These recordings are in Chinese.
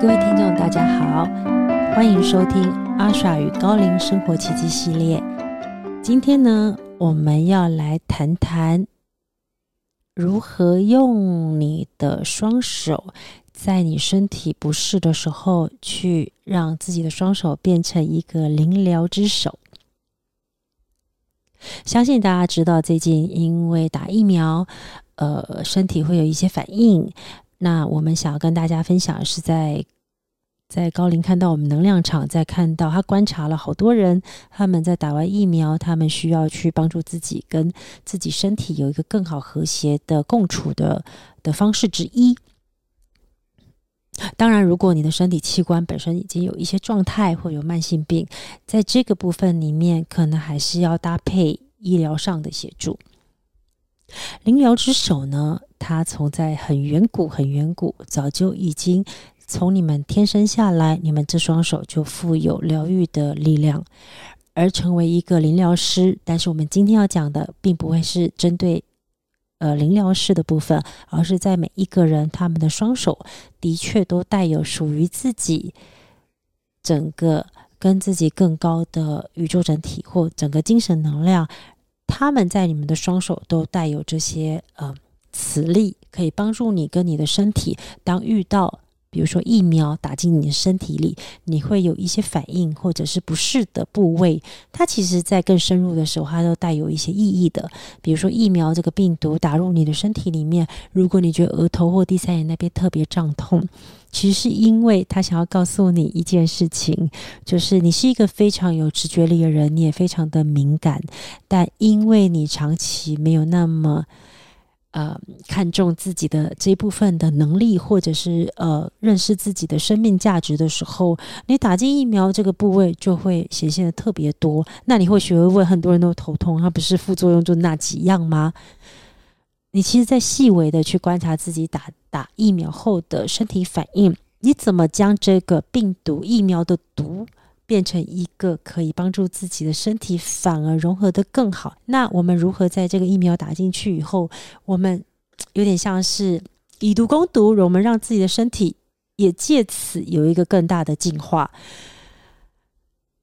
各位听众，大家好，欢迎收听阿傻与高龄生活奇迹系列。今天呢，我们要来谈谈如何用你的双手，在你身体不适的时候，去让自己的双手变成一个灵疗之手。相信大家知道，最近因为打疫苗，呃，身体会有一些反应。那我们想要跟大家分享，是在在高龄看到我们能量场，在看到他观察了好多人，他们在打完疫苗，他们需要去帮助自己跟自己身体有一个更好和谐的共处的的方式之一。当然，如果你的身体器官本身已经有一些状态或有慢性病，在这个部分里面，可能还是要搭配医疗上的协助。灵疗之手呢，它从在很远古、很远古，早就已经从你们天生下来，你们这双手就富有疗愈的力量，而成为一个灵疗师。但是我们今天要讲的，并不会是针对呃灵疗师的部分，而是在每一个人他们的双手的确都带有属于自己整个跟自己更高的宇宙整体或整个精神能量。他们在你们的双手都带有这些呃磁力，可以帮助你跟你的身体。当遇到比如说疫苗打进你的身体里，你会有一些反应或者是不适的部位，它其实在更深入的时候，它都带有一些意义的。比如说疫苗这个病毒打入你的身体里面，如果你觉得额头或第三眼那边特别胀痛。其实是因为他想要告诉你一件事情，就是你是一个非常有直觉力的人，你也非常的敏感，但因为你长期没有那么呃看重自己的这一部分的能力，或者是呃认识自己的生命价值的时候，你打进疫苗这个部位就会显现的特别多。那你会学会问很多人都头痛，它不是副作用就那几样吗？你其实，在细微的去观察自己打打疫苗后的身体反应，你怎么将这个病毒疫苗的毒变成一个可以帮助自己的身体，反而融合的更好？那我们如何在这个疫苗打进去以后，我们有点像是以毒攻毒，我们让自己的身体也借此有一个更大的进化。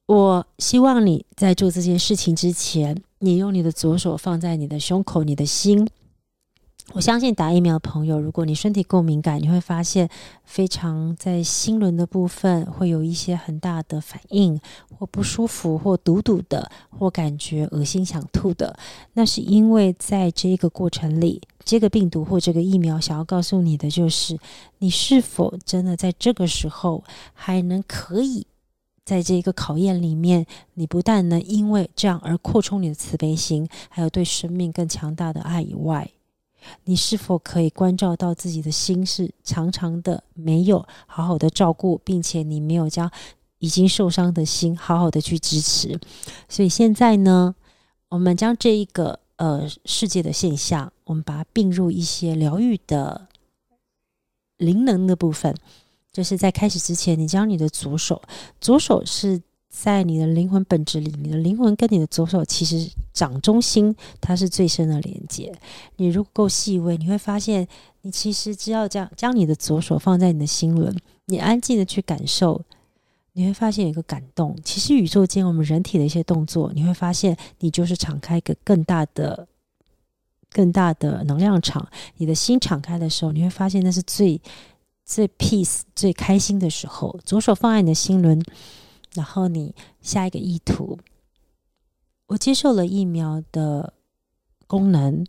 我希望你在做这件事情之前，你用你的左手放在你的胸口，你的心。我相信打疫苗的朋友，如果你身体够敏感，你会发现非常在心轮的部分会有一些很大的反应，或不舒服，或堵堵的，或感觉恶心想吐的。那是因为在这个过程里，这个病毒或这个疫苗想要告诉你的就是，你是否真的在这个时候还能可以在这个考验里面，你不但能因为这样而扩充你的慈悲心，还有对生命更强大的爱以外。你是否可以关照到自己的心是常常的没有好好的照顾，并且你没有将已经受伤的心好好的去支持？所以现在呢，我们将这一个呃世界的现象，我们把它并入一些疗愈的灵能的部分，就是在开始之前，你将你的左手，左手是。在你的灵魂本质里，你的灵魂跟你的左手其实掌中心，它是最深的连接。你如果够细微，你会发现，你其实只要将将你的左手放在你的心轮，你安静的去感受，你会发现有一个感动。其实宇宙间我们人体的一些动作，你会发现你就是敞开一个更大的、更大的能量场。你的心敞开的时候，你会发现那是最最 peace、最开心的时候。左手放在你的心轮。然后你下一个意图，我接受了疫苗的功能，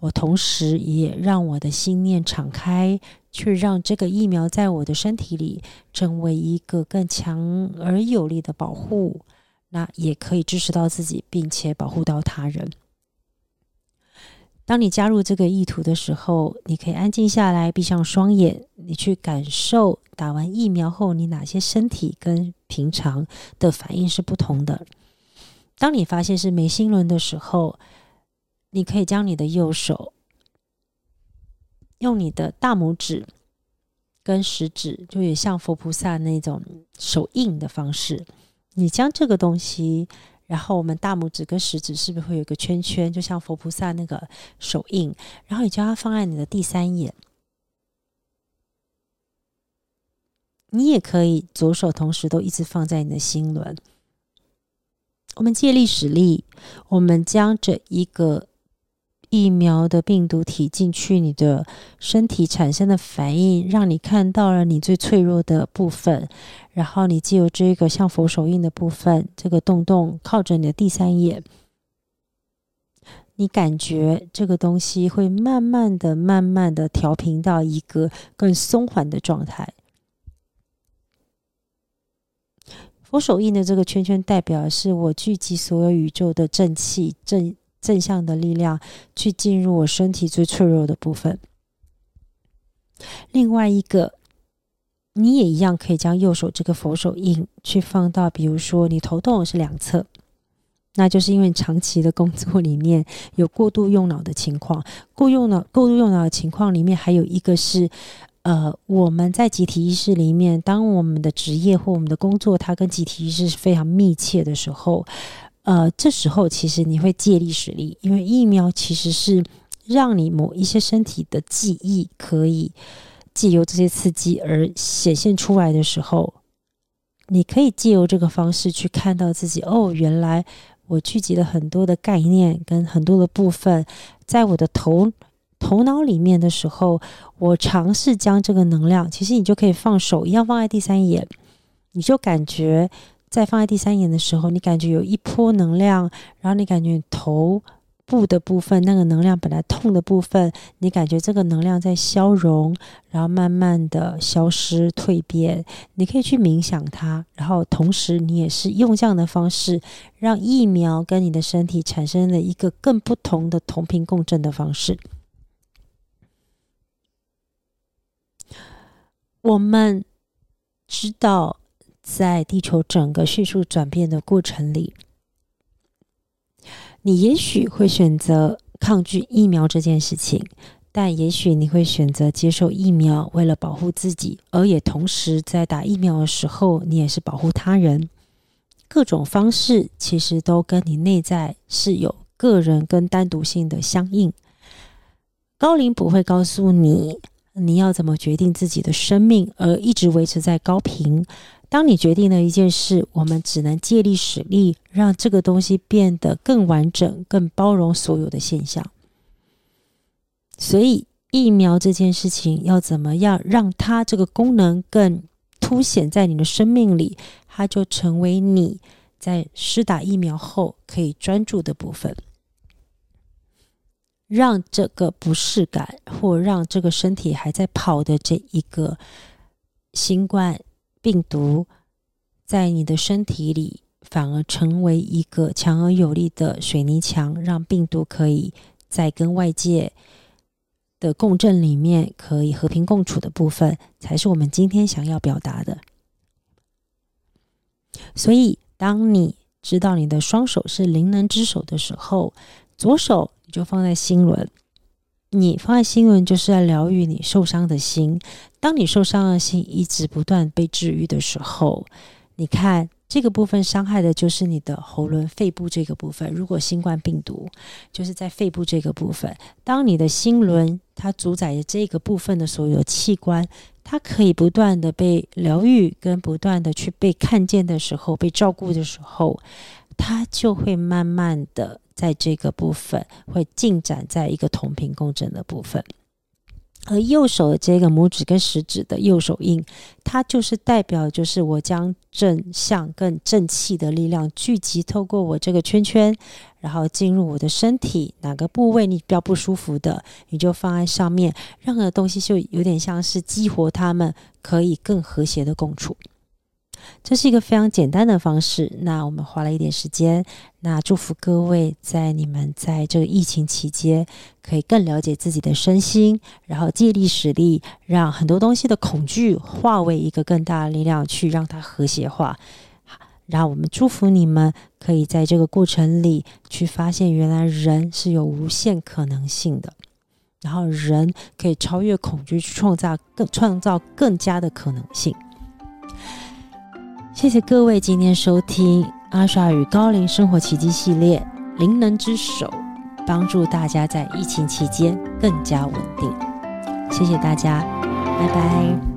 我同时也让我的心念敞开，去让这个疫苗在我的身体里成为一个更强而有力的保护，那也可以支持到自己，并且保护到他人。当你加入这个意图的时候，你可以安静下来，闭上双眼，你去感受打完疫苗后你哪些身体跟平常的反应是不同的。当你发现是眉心轮的时候，你可以将你的右手用你的大拇指跟食指，就也像佛菩萨那种手印的方式，你将这个东西。然后我们大拇指跟食指是不是会有一个圈圈，就像佛菩萨那个手印？然后你将它放在你的第三眼，你也可以左手同时都一直放在你的心轮。我们借力使力，我们将这一个疫苗的病毒体进去你的身体产生的反应，让你看到了你最脆弱的部分，然后你借由这个像佛手印的部分，这个洞洞靠着你的第三眼。你感觉这个东西会慢慢的、慢慢的调平到一个更松缓的状态。佛手印的这个圈圈代表的是我聚集所有宇宙的正气、正正向的力量，去进入我身体最脆弱的部分。另外一个，你也一样可以将右手这个佛手印去放到，比如说你头痛是两侧。那就是因为长期的工作里面有过度用脑的情况，过用脑、过度用脑的情况里面，还有一个是，呃，我们在集体意识里面，当我们的职业或我们的工作，它跟集体意识是非常密切的时候，呃，这时候其实你会借力使力，因为疫苗其实是让你某一些身体的记忆可以借由这些刺激而显现出来的时候，你可以借由这个方式去看到自己，哦，原来。我聚集了很多的概念跟很多的部分，在我的头头脑里面的时候，我尝试将这个能量，其实你就可以放手一样放在第三眼，你就感觉在放在第三眼的时候，你感觉有一波能量，然后你感觉头。部的部分，那个能量本来痛的部分，你感觉这个能量在消融，然后慢慢的消失蜕变。你可以去冥想它，然后同时你也是用这样的方式，让疫苗跟你的身体产生了一个更不同的同频共振的方式。我们知道，在地球整个迅速转变的过程里。你也许会选择抗拒疫苗这件事情，但也许你会选择接受疫苗，为了保护自己，而也同时在打疫苗的时候，你也是保护他人。各种方式其实都跟你内在是有个人跟单独性的相应。高龄不会告诉你你要怎么决定自己的生命，而一直维持在高频。当你决定了一件事，我们只能借力使力，让这个东西变得更完整、更包容所有的现象。所以，疫苗这件事情要怎么样让它这个功能更凸显在你的生命里，它就成为你在施打疫苗后可以专注的部分，让这个不适感或让这个身体还在跑的这一个新冠。病毒在你的身体里，反而成为一个强而有力的水泥墙，让病毒可以在跟外界的共振里面可以和平共处的部分，才是我们今天想要表达的。所以，当你知道你的双手是灵能之手的时候，左手就放在心轮。你放在心轮，就是在疗愈你受伤的心。当你受伤的心一直不断被治愈的时候，你看这个部分伤害的就是你的喉轮、肺部这个部分。如果新冠病毒就是在肺部这个部分，当你的心轮它主宰着这个部分的所有器官，它可以不断的被疗愈，跟不断的去被看见的时候，被照顾的时候，它就会慢慢的。在这个部分会进展在一个同频共振的部分，而右手的这个拇指跟食指的右手印，它就是代表，就是我将正向更正气的力量聚集，透过我这个圈圈，然后进入我的身体，哪个部位你比较不舒服的，你就放在上面，任何东西就有点像是激活它们，可以更和谐的共处。这是一个非常简单的方式。那我们花了一点时间。那祝福各位，在你们在这个疫情期间，可以更了解自己的身心，然后借力使力，让很多东西的恐惧化为一个更大的力量，去让它和谐化。然后我们祝福你们，可以在这个过程里去发现，原来人是有无限可能性的。然后人可以超越恐惧，去创造更创造更加的可能性。谢谢各位今天收听阿耍与高龄生活奇迹系列《灵能之手》，帮助大家在疫情期间更加稳定。谢谢大家，拜拜。